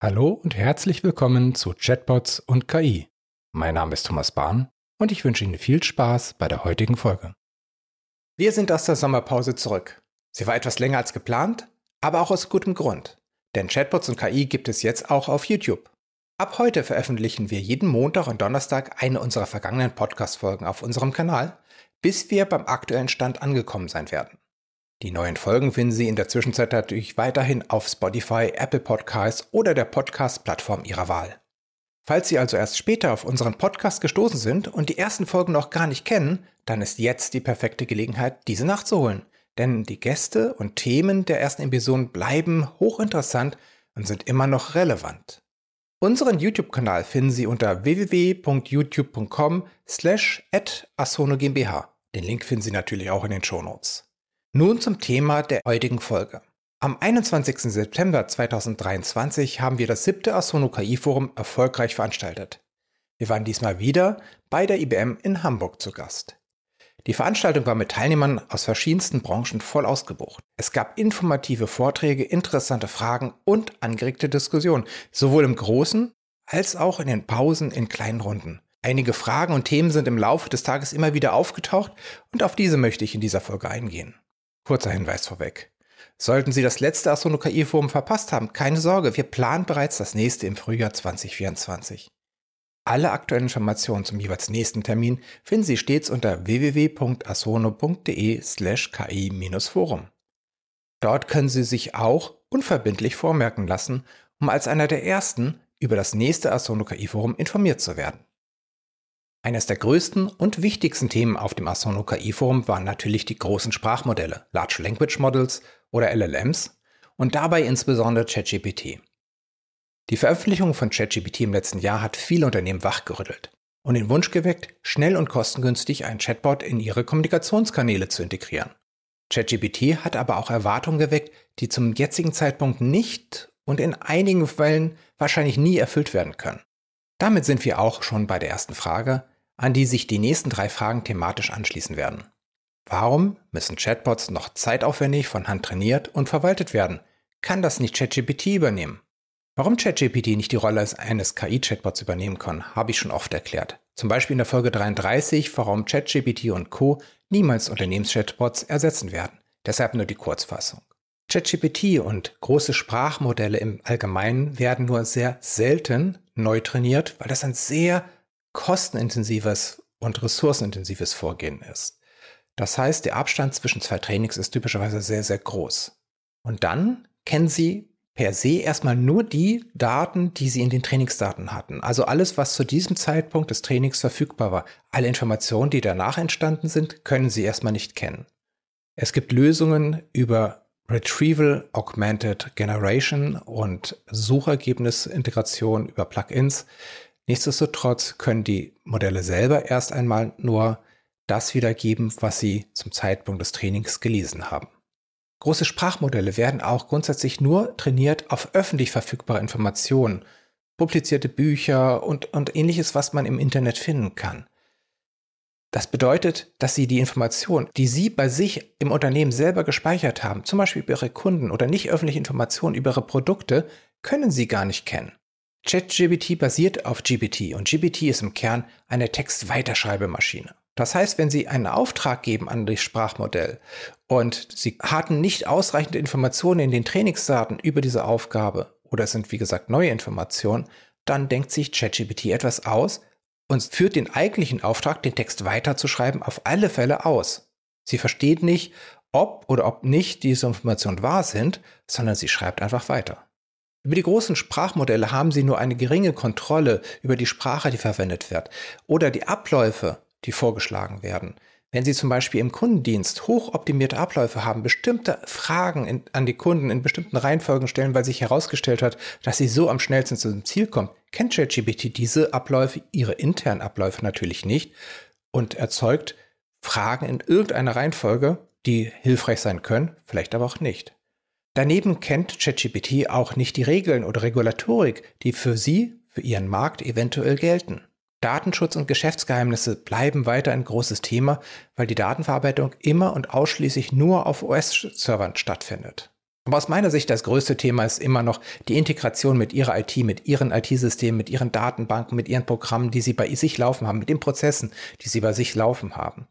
Hallo und herzlich willkommen zu Chatbots und KI. Mein Name ist Thomas Bahn und ich wünsche Ihnen viel Spaß bei der heutigen Folge. Wir sind aus der Sommerpause zurück. Sie war etwas länger als geplant, aber auch aus gutem Grund. Denn Chatbots und KI gibt es jetzt auch auf YouTube. Ab heute veröffentlichen wir jeden Montag und Donnerstag eine unserer vergangenen Podcast-Folgen auf unserem Kanal, bis wir beim aktuellen Stand angekommen sein werden. Die neuen Folgen finden Sie in der Zwischenzeit natürlich weiterhin auf Spotify, Apple Podcasts oder der Podcast-Plattform Ihrer Wahl. Falls Sie also erst später auf unseren Podcast gestoßen sind und die ersten Folgen noch gar nicht kennen, dann ist jetzt die perfekte Gelegenheit, diese nachzuholen. Denn die Gäste und Themen der ersten Episoden bleiben hochinteressant und sind immer noch relevant. Unseren YouTube-Kanal finden Sie unter www.youtube.com slash. Den Link finden Sie natürlich auch in den Shownotes. Nun zum Thema der heutigen Folge. Am 21. September 2023 haben wir das siebte Asono KI Forum erfolgreich veranstaltet. Wir waren diesmal wieder bei der IBM in Hamburg zu Gast. Die Veranstaltung war mit Teilnehmern aus verschiedensten Branchen voll ausgebucht. Es gab informative Vorträge, interessante Fragen und angeregte Diskussionen, sowohl im Großen als auch in den Pausen in kleinen Runden. Einige Fragen und Themen sind im Laufe des Tages immer wieder aufgetaucht und auf diese möchte ich in dieser Folge eingehen. Kurzer Hinweis vorweg. Sollten Sie das letzte Astrono KI Forum verpasst haben, keine Sorge, wir planen bereits das nächste im Frühjahr 2024. Alle aktuellen Informationen zum jeweils nächsten Termin finden Sie stets unter www.astrono.de slash ki-forum. Dort können Sie sich auch unverbindlich vormerken lassen, um als einer der ersten über das nächste Astrono KI Forum informiert zu werden. Eines der größten und wichtigsten Themen auf dem Astrono KI Forum waren natürlich die großen Sprachmodelle, Large Language Models oder LLMs und dabei insbesondere ChatGPT. Die Veröffentlichung von ChatGPT im letzten Jahr hat viele Unternehmen wachgerüttelt und den Wunsch geweckt, schnell und kostengünstig einen Chatbot in ihre Kommunikationskanäle zu integrieren. ChatGPT hat aber auch Erwartungen geweckt, die zum jetzigen Zeitpunkt nicht und in einigen Fällen wahrscheinlich nie erfüllt werden können. Damit sind wir auch schon bei der ersten Frage, an die sich die nächsten drei Fragen thematisch anschließen werden. Warum müssen Chatbots noch zeitaufwendig von Hand trainiert und verwaltet werden? Kann das nicht ChatGPT übernehmen? Warum ChatGPT nicht die Rolle eines KI-Chatbots übernehmen kann, habe ich schon oft erklärt. Zum Beispiel in der Folge 33, warum ChatGPT und Co. niemals Unternehmenschatbots ersetzen werden. Deshalb nur die Kurzfassung. ChatGPT und große Sprachmodelle im Allgemeinen werden nur sehr selten neu trainiert, weil das ein sehr kostenintensives und ressourcenintensives Vorgehen ist. Das heißt, der Abstand zwischen zwei Trainings ist typischerweise sehr, sehr groß. Und dann kennen Sie per se erstmal nur die Daten, die Sie in den Trainingsdaten hatten. Also alles, was zu diesem Zeitpunkt des Trainings verfügbar war. Alle Informationen, die danach entstanden sind, können Sie erstmal nicht kennen. Es gibt Lösungen über Retrieval Augmented Generation und Suchergebnisintegration über Plugins. Nichtsdestotrotz können die Modelle selber erst einmal nur das wiedergeben, was sie zum Zeitpunkt des Trainings gelesen haben. Große Sprachmodelle werden auch grundsätzlich nur trainiert auf öffentlich verfügbare Informationen, publizierte Bücher und, und ähnliches, was man im Internet finden kann. Das bedeutet, dass Sie die Informationen, die Sie bei sich im Unternehmen selber gespeichert haben, zum Beispiel über Ihre Kunden oder nicht öffentliche Informationen über Ihre Produkte, können Sie gar nicht kennen. ChatGPT basiert auf GPT und GPT ist im Kern eine Textweiterschreibemaschine. Das heißt, wenn Sie einen Auftrag geben an das Sprachmodell und Sie hatten nicht ausreichend Informationen in den Trainingsdaten über diese Aufgabe oder es sind wie gesagt neue Informationen, dann denkt sich ChatGPT etwas aus, und führt den eigentlichen Auftrag, den Text weiterzuschreiben, auf alle Fälle aus. Sie versteht nicht, ob oder ob nicht diese Informationen wahr sind, sondern sie schreibt einfach weiter. Über die großen Sprachmodelle haben sie nur eine geringe Kontrolle über die Sprache, die verwendet wird, oder die Abläufe, die vorgeschlagen werden. Wenn Sie zum Beispiel im Kundendienst hochoptimierte Abläufe haben, bestimmte Fragen in, an die Kunden in bestimmten Reihenfolgen stellen, weil sich herausgestellt hat, dass sie so am schnellsten zum Ziel kommen, kennt ChatGPT diese Abläufe, ihre internen Abläufe natürlich nicht und erzeugt Fragen in irgendeiner Reihenfolge, die hilfreich sein können, vielleicht aber auch nicht. Daneben kennt ChatGPT auch nicht die Regeln oder Regulatorik, die für Sie, für Ihren Markt eventuell gelten. Datenschutz und Geschäftsgeheimnisse bleiben weiter ein großes Thema, weil die Datenverarbeitung immer und ausschließlich nur auf OS-Servern stattfindet. Aber aus meiner Sicht das größte Thema ist immer noch die Integration mit Ihrer IT, mit Ihren IT-Systemen, mit Ihren Datenbanken, mit Ihren Programmen, die Sie bei sich laufen haben, mit den Prozessen, die Sie bei sich laufen haben.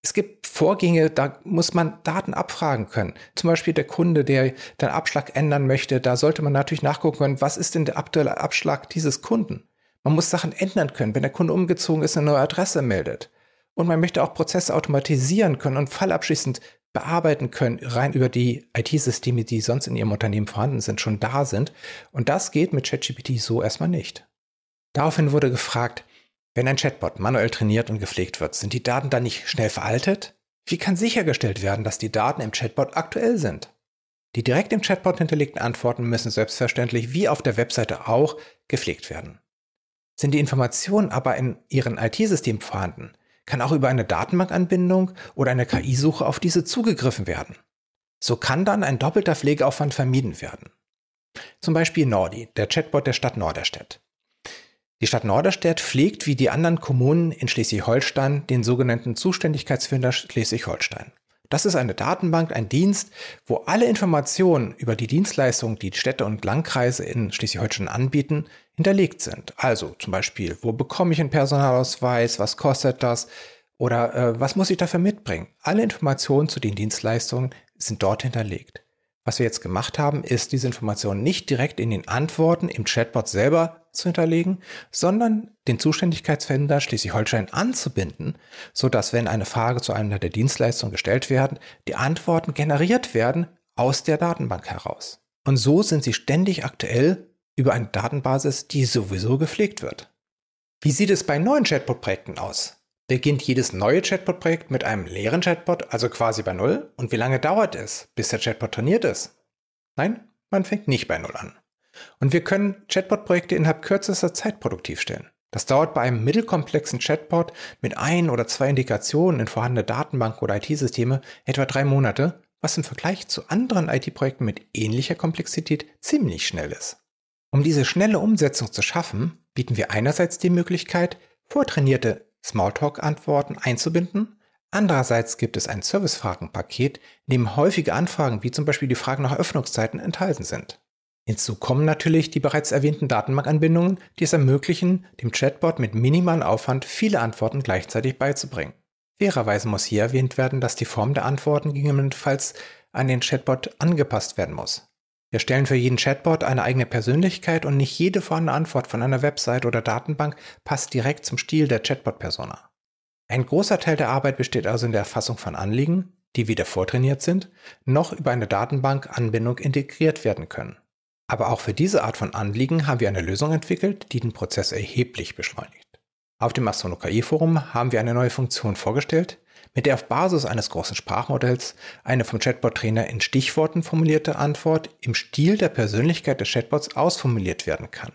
Es gibt Vorgänge, da muss man Daten abfragen können. Zum Beispiel der Kunde, der den Abschlag ändern möchte, da sollte man natürlich nachgucken können, was ist denn der aktuelle Abschlag dieses Kunden? Man muss Sachen ändern können, wenn der Kunde umgezogen ist, eine neue Adresse meldet. Und man möchte auch Prozesse automatisieren können und fallabschließend bearbeiten können, rein über die IT-Systeme, die sonst in Ihrem Unternehmen vorhanden sind, schon da sind. Und das geht mit ChatGPT so erstmal nicht. Daraufhin wurde gefragt, wenn ein Chatbot manuell trainiert und gepflegt wird, sind die Daten dann nicht schnell veraltet? Wie kann sichergestellt werden, dass die Daten im Chatbot aktuell sind? Die direkt im Chatbot hinterlegten Antworten müssen selbstverständlich wie auf der Webseite auch gepflegt werden. Sind die Informationen aber in Ihren IT-System vorhanden, kann auch über eine Datenbankanbindung oder eine KI-Suche auf diese zugegriffen werden. So kann dann ein doppelter Pflegeaufwand vermieden werden. Zum Beispiel Nordi, der Chatbot der Stadt Norderstedt. Die Stadt Norderstedt pflegt wie die anderen Kommunen in Schleswig-Holstein den sogenannten Zuständigkeitsfinder Schleswig-Holstein. Das ist eine Datenbank, ein Dienst, wo alle Informationen über die Dienstleistungen, die Städte und Landkreise in Schleswig-Holstein anbieten, hinterlegt sind. Also zum Beispiel, wo bekomme ich einen Personalausweis, was kostet das oder äh, was muss ich dafür mitbringen? Alle Informationen zu den Dienstleistungen sind dort hinterlegt. Was wir jetzt gemacht haben, ist, diese Informationen nicht direkt in den Antworten im Chatbot selber zu hinterlegen, sondern den Zuständigkeitsfinder Schleswig-Holstein anzubinden, sodass, wenn eine Frage zu einer der Dienstleistungen gestellt werden, die Antworten generiert werden aus der Datenbank heraus. Und so sind sie ständig aktuell über eine Datenbasis, die sowieso gepflegt wird. Wie sieht es bei neuen Chatbot-Projekten aus? Beginnt jedes neue Chatbot-Projekt mit einem leeren Chatbot, also quasi bei Null? Und wie lange dauert es, bis der Chatbot trainiert ist? Nein, man fängt nicht bei Null an. Und wir können Chatbot-Projekte innerhalb kürzester Zeit produktiv stellen. Das dauert bei einem mittelkomplexen Chatbot mit ein oder zwei Indikationen in vorhandene Datenbanken oder IT-Systeme etwa drei Monate, was im Vergleich zu anderen IT-Projekten mit ähnlicher Komplexität ziemlich schnell ist. Um diese schnelle Umsetzung zu schaffen, bieten wir einerseits die Möglichkeit, vortrainierte Smalltalk-Antworten einzubinden. Andererseits gibt es ein Servicefragenpaket, in dem häufige Anfragen wie zum Beispiel die Fragen nach Öffnungszeiten enthalten sind. Hinzu kommen natürlich die bereits erwähnten Datenbankanbindungen, die es ermöglichen, dem Chatbot mit minimalem Aufwand viele Antworten gleichzeitig beizubringen. Fairerweise muss hier erwähnt werden, dass die Form der Antworten gegebenenfalls an den Chatbot angepasst werden muss. Wir stellen für jeden Chatbot eine eigene Persönlichkeit und nicht jede vorhandene Antwort von einer Website oder Datenbank passt direkt zum Stil der Chatbot-Persona. Ein großer Teil der Arbeit besteht also in der Erfassung von Anliegen, die weder vortrainiert sind, noch über eine Datenbankanbindung integriert werden können. Aber auch für diese Art von Anliegen haben wir eine Lösung entwickelt, die den Prozess erheblich beschleunigt. Auf dem Astrono KI Forum haben wir eine neue Funktion vorgestellt, mit der auf Basis eines großen Sprachmodells eine vom Chatbot-Trainer in Stichworten formulierte Antwort im Stil der Persönlichkeit des Chatbots ausformuliert werden kann.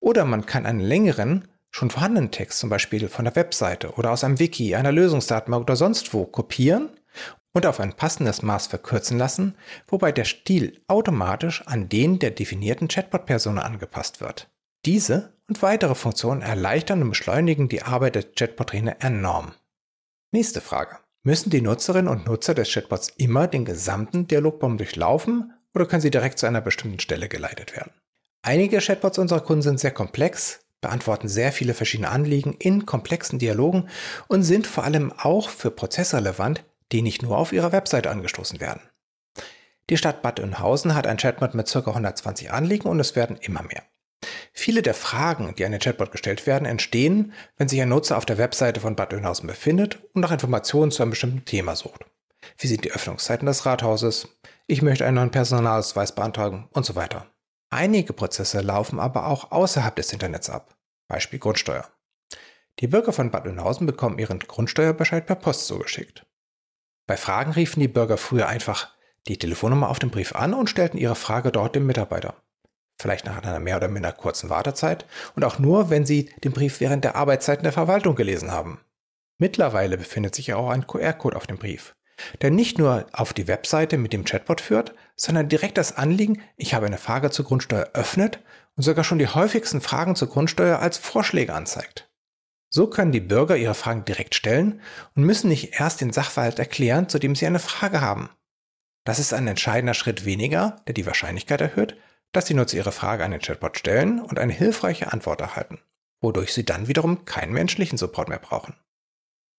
Oder man kann einen längeren, schon vorhandenen Text, zum Beispiel von der Webseite oder aus einem Wiki, einer Lösungsdatenbank oder sonst wo, kopieren und auf ein passendes Maß verkürzen lassen, wobei der Stil automatisch an den der definierten Chatbot-Persona angepasst wird. Diese und weitere Funktionen erleichtern und beschleunigen die Arbeit der Chatbot-Trainer enorm. Nächste Frage. Müssen die Nutzerinnen und Nutzer des Chatbots immer den gesamten Dialogbaum durchlaufen oder können sie direkt zu einer bestimmten Stelle geleitet werden? Einige Chatbots unserer Kunden sind sehr komplex, beantworten sehr viele verschiedene Anliegen in komplexen Dialogen und sind vor allem auch für Prozesse relevant, die nicht nur auf ihrer Webseite angestoßen werden. Die Stadt Bad Oeynhausen hat ein Chatbot mit ca. 120 Anliegen und es werden immer mehr. Viele der Fragen, die an den Chatbot gestellt werden, entstehen, wenn sich ein Nutzer auf der Webseite von Bad Oeynhausen befindet und nach Informationen zu einem bestimmten Thema sucht. Wie sind die Öffnungszeiten des Rathauses? Ich möchte einen neuen Personalausweis beantragen und so weiter. Einige Prozesse laufen aber auch außerhalb des Internets ab. Beispiel Grundsteuer. Die Bürger von Bad Oeynhausen bekommen ihren Grundsteuerbescheid per Post zugeschickt. Bei Fragen riefen die Bürger früher einfach die Telefonnummer auf dem Brief an und stellten ihre Frage dort dem Mitarbeiter vielleicht nach einer mehr oder minder kurzen Wartezeit und auch nur, wenn Sie den Brief während der Arbeitszeiten der Verwaltung gelesen haben. Mittlerweile befindet sich auch ein QR-Code auf dem Brief, der nicht nur auf die Webseite mit dem Chatbot führt, sondern direkt das Anliegen, ich habe eine Frage zur Grundsteuer öffnet und sogar schon die häufigsten Fragen zur Grundsteuer als Vorschläge anzeigt. So können die Bürger ihre Fragen direkt stellen und müssen nicht erst den Sachverhalt erklären, zu dem sie eine Frage haben. Das ist ein entscheidender Schritt weniger, der die Wahrscheinlichkeit erhöht, dass die Nutzer ihre Frage an den Chatbot stellen und eine hilfreiche Antwort erhalten, wodurch sie dann wiederum keinen menschlichen Support mehr brauchen.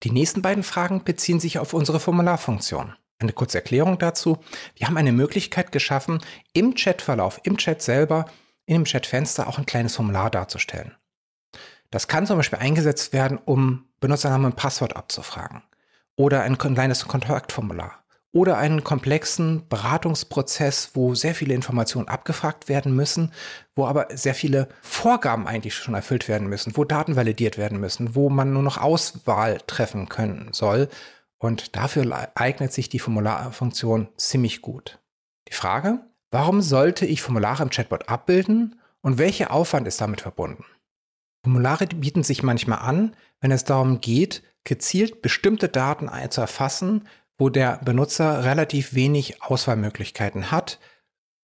Die nächsten beiden Fragen beziehen sich auf unsere Formularfunktion. Eine kurze Erklärung dazu. Wir haben eine Möglichkeit geschaffen, im Chatverlauf, im Chat selber, in dem Chatfenster auch ein kleines Formular darzustellen. Das kann zum Beispiel eingesetzt werden, um Benutzernamen und Passwort abzufragen. Oder ein kleines Kontaktformular oder einen komplexen Beratungsprozess, wo sehr viele Informationen abgefragt werden müssen, wo aber sehr viele Vorgaben eigentlich schon erfüllt werden müssen, wo Daten validiert werden müssen, wo man nur noch Auswahl treffen können soll. Und dafür eignet sich die Formularfunktion ziemlich gut. Die Frage, warum sollte ich Formulare im Chatbot abbilden und welcher Aufwand ist damit verbunden? Formulare bieten sich manchmal an, wenn es darum geht, gezielt bestimmte Daten zu erfassen, wo der Benutzer relativ wenig Auswahlmöglichkeiten hat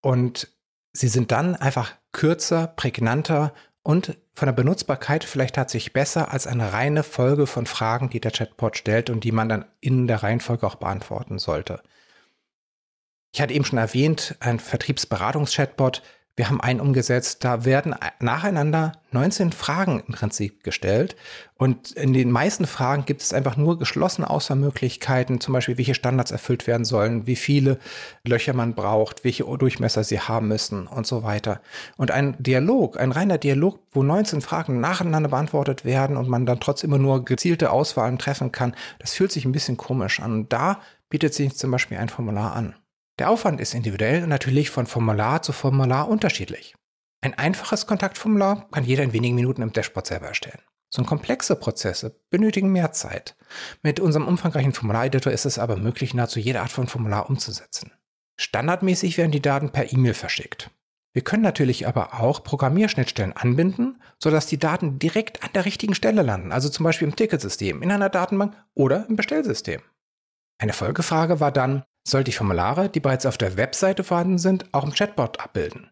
und sie sind dann einfach kürzer, prägnanter und von der Benutzbarkeit vielleicht tatsächlich besser als eine reine Folge von Fragen, die der Chatbot stellt und die man dann in der Reihenfolge auch beantworten sollte. Ich hatte eben schon erwähnt, ein Vertriebsberatungs-Chatbot wir haben einen umgesetzt, da werden nacheinander 19 Fragen im Prinzip gestellt. Und in den meisten Fragen gibt es einfach nur geschlossene Auswahlmöglichkeiten, zum Beispiel welche Standards erfüllt werden sollen, wie viele Löcher man braucht, welche Durchmesser sie haben müssen und so weiter. Und ein Dialog, ein reiner Dialog, wo 19 Fragen nacheinander beantwortet werden und man dann trotzdem immer nur gezielte Auswahlen treffen kann, das fühlt sich ein bisschen komisch an. Und da bietet sich zum Beispiel ein Formular an. Der Aufwand ist individuell und natürlich von Formular zu Formular unterschiedlich. Ein einfaches Kontaktformular kann jeder in wenigen Minuten im Dashboard selber erstellen. So komplexe Prozesse benötigen mehr Zeit. Mit unserem umfangreichen Formulareditor ist es aber möglich, nahezu jede Art von Formular umzusetzen. Standardmäßig werden die Daten per E-Mail verschickt. Wir können natürlich aber auch Programmierschnittstellen anbinden, sodass die Daten direkt an der richtigen Stelle landen, also zum Beispiel im Ticketsystem, in einer Datenbank oder im Bestellsystem. Eine Folgefrage war dann, soll die Formulare, die bereits auf der Webseite vorhanden sind, auch im Chatbot abbilden?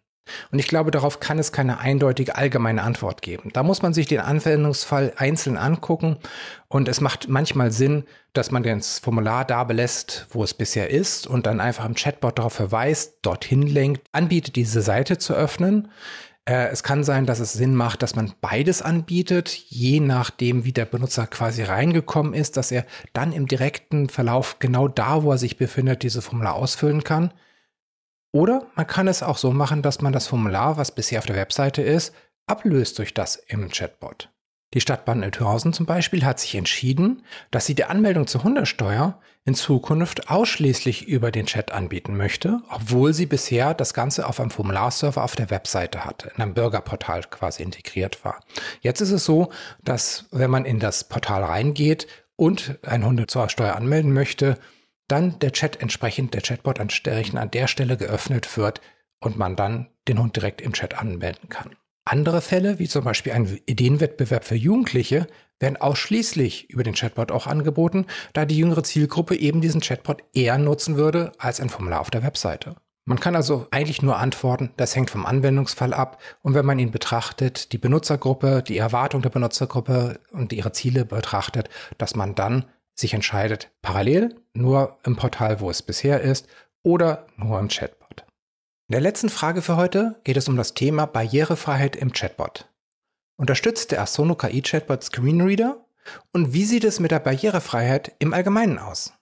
Und ich glaube, darauf kann es keine eindeutige allgemeine Antwort geben. Da muss man sich den Anwendungsfall einzeln angucken und es macht manchmal Sinn, dass man das Formular da belässt, wo es bisher ist und dann einfach im Chatbot darauf verweist, dorthin lenkt, anbietet, diese Seite zu öffnen. Äh, es kann sein, dass es Sinn macht, dass man beides anbietet, je nachdem, wie der Benutzer quasi reingekommen ist, dass er dann im direkten Verlauf genau da, wo er sich befindet, diese Formular ausfüllen kann. Oder man kann es auch so machen, dass man das Formular, was bisher auf der Webseite ist, ablöst durch das im Chatbot. Die Stadtbahn Nordhausen zum Beispiel hat sich entschieden, dass sie die Anmeldung zur Hundesteuer in Zukunft ausschließlich über den Chat anbieten möchte, obwohl sie bisher das Ganze auf einem Formularserver auf der Webseite hatte, in einem Bürgerportal quasi integriert war. Jetzt ist es so, dass wenn man in das Portal reingeht und ein Hunde zur Steuer anmelden möchte, dann der Chat entsprechend, der Chatbot an der Stelle geöffnet wird und man dann den Hund direkt im Chat anmelden kann. Andere Fälle, wie zum Beispiel ein Ideenwettbewerb für Jugendliche, werden ausschließlich über den Chatbot auch angeboten, da die jüngere Zielgruppe eben diesen Chatbot eher nutzen würde als ein Formular auf der Webseite. Man kann also eigentlich nur antworten, das hängt vom Anwendungsfall ab und wenn man ihn betrachtet, die Benutzergruppe, die Erwartung der Benutzergruppe und ihre Ziele betrachtet, dass man dann sich entscheidet, parallel nur im Portal, wo es bisher ist, oder nur im Chatbot. In der letzten Frage für heute geht es um das Thema Barrierefreiheit im Chatbot. Unterstützt der Asono KI Chatbot Screenreader? Und wie sieht es mit der Barrierefreiheit im Allgemeinen aus?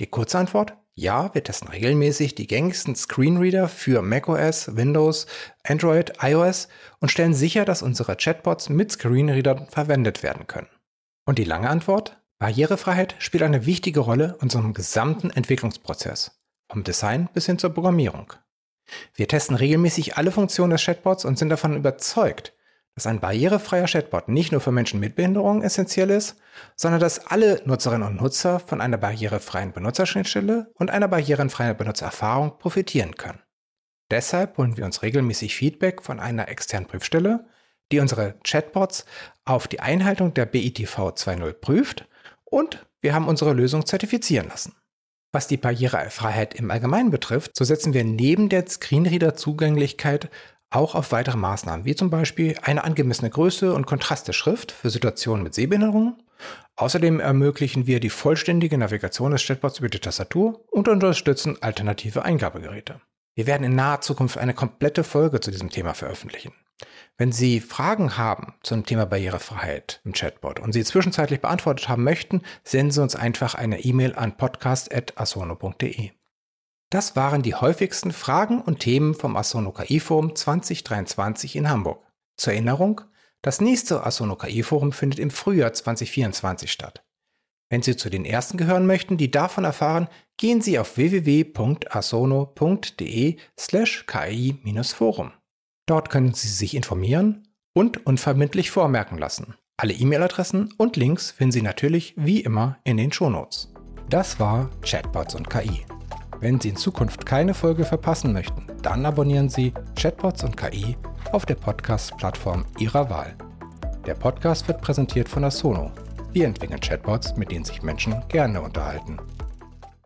Die kurze Antwort? Ja, wir testen regelmäßig die gängigsten Screenreader für macOS, Windows, Android, iOS und stellen sicher, dass unsere Chatbots mit Screenreadern verwendet werden können. Und die lange Antwort? Barrierefreiheit spielt eine wichtige Rolle in unserem gesamten Entwicklungsprozess, vom Design bis hin zur Programmierung. Wir testen regelmäßig alle Funktionen des Chatbots und sind davon überzeugt, dass ein barrierefreier Chatbot nicht nur für Menschen mit Behinderungen essentiell ist, sondern dass alle Nutzerinnen und Nutzer von einer barrierefreien Benutzerschnittstelle und einer barrierefreien Benutzererfahrung profitieren können. Deshalb holen wir uns regelmäßig Feedback von einer externen Prüfstelle, die unsere Chatbots auf die Einhaltung der BITV 2.0 prüft und wir haben unsere Lösung zertifizieren lassen. Was die Barrierefreiheit im Allgemeinen betrifft, so setzen wir neben der Screenreader-Zugänglichkeit auch auf weitere Maßnahmen, wie zum Beispiel eine angemessene Größe und Kontrast der Schrift für Situationen mit Sehbehinderung Außerdem ermöglichen wir die vollständige Navigation des Chatbots über die Tastatur und unterstützen alternative Eingabegeräte. Wir werden in naher Zukunft eine komplette Folge zu diesem Thema veröffentlichen. Wenn Sie Fragen haben zum Thema Barrierefreiheit im Chatbot und sie zwischenzeitlich beantwortet haben möchten, senden Sie uns einfach eine E-Mail an podcast.asono.de. Das waren die häufigsten Fragen und Themen vom Asono KI Forum 2023 in Hamburg. Zur Erinnerung, das nächste Asono KI Forum findet im Frühjahr 2024 statt. Wenn Sie zu den ersten gehören möchten, die davon erfahren, gehen Sie auf www.asono.de slash ki-forum. Dort können Sie sich informieren und unverbindlich vormerken lassen. Alle E-Mail-Adressen und Links finden Sie natürlich wie immer in den Shownotes. Das war Chatbots und KI. Wenn Sie in Zukunft keine Folge verpassen möchten, dann abonnieren Sie Chatbots und KI auf der Podcast-Plattform Ihrer Wahl. Der Podcast wird präsentiert von Asono. Wir entwickeln Chatbots, mit denen sich Menschen gerne unterhalten.